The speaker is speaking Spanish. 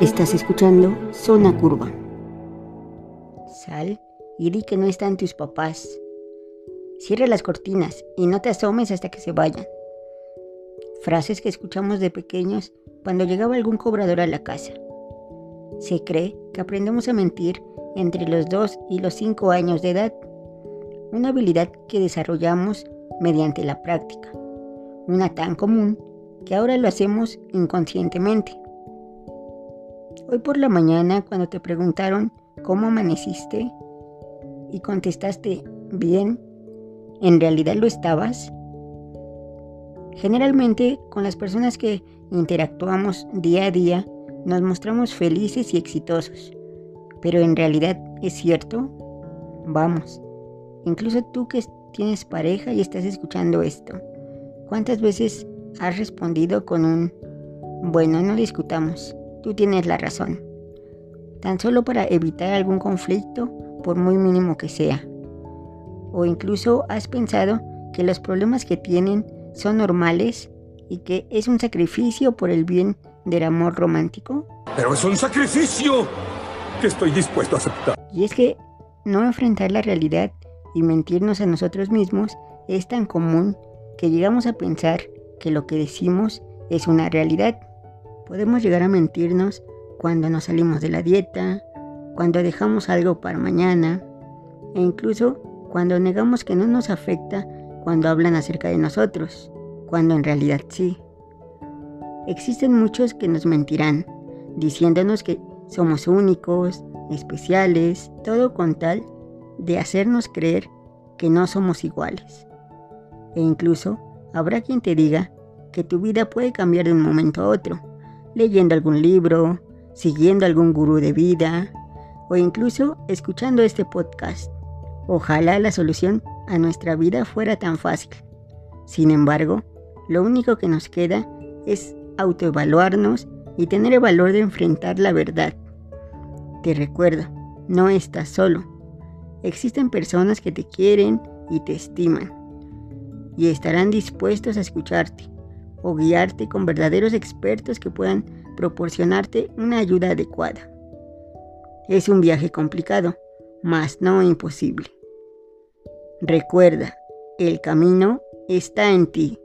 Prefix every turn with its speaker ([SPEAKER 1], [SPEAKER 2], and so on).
[SPEAKER 1] Estás escuchando Zona Curva. Sal y di que no están tus papás. Cierra las cortinas y no te asomes hasta que se vayan. Frases que escuchamos de pequeños cuando llegaba algún cobrador a la casa. Se cree que aprendemos a mentir entre los 2 y los 5 años de edad, una habilidad que desarrollamos mediante la práctica, una tan común que ahora lo hacemos inconscientemente. Hoy por la mañana, cuando te preguntaron cómo amaneciste y contestaste bien, ¿en realidad lo estabas? Generalmente, con las personas que interactuamos día a día, nos mostramos felices y exitosos. Pero en realidad, ¿es cierto? Vamos, incluso tú que tienes pareja y estás escuchando esto, ¿cuántas veces has respondido con un, bueno, no discutamos, tú tienes la razón? Tan solo para evitar algún conflicto, por muy mínimo que sea. O incluso has pensado que los problemas que tienen son normales y que es un sacrificio por el bien del amor romántico.
[SPEAKER 2] Pero es un sacrificio que estoy dispuesto a aceptar.
[SPEAKER 1] Y es que no enfrentar la realidad y mentirnos a nosotros mismos es tan común que llegamos a pensar que lo que decimos es una realidad. Podemos llegar a mentirnos cuando nos salimos de la dieta, cuando dejamos algo para mañana e incluso cuando negamos que no nos afecta cuando hablan acerca de nosotros, cuando en realidad sí. Existen muchos que nos mentirán, diciéndonos que somos únicos, especiales, todo con tal de hacernos creer que no somos iguales. E incluso habrá quien te diga que tu vida puede cambiar de un momento a otro, leyendo algún libro, siguiendo algún gurú de vida o incluso escuchando este podcast. Ojalá la solución a nuestra vida fuera tan fácil. Sin embargo, lo único que nos queda es autoevaluarnos y tener el valor de enfrentar la verdad. Te recuerdo, no estás solo. Existen personas que te quieren y te estiman y estarán dispuestos a escucharte o guiarte con verdaderos expertos que puedan proporcionarte una ayuda adecuada. Es un viaje complicado, mas no imposible. Recuerda, el camino está en ti.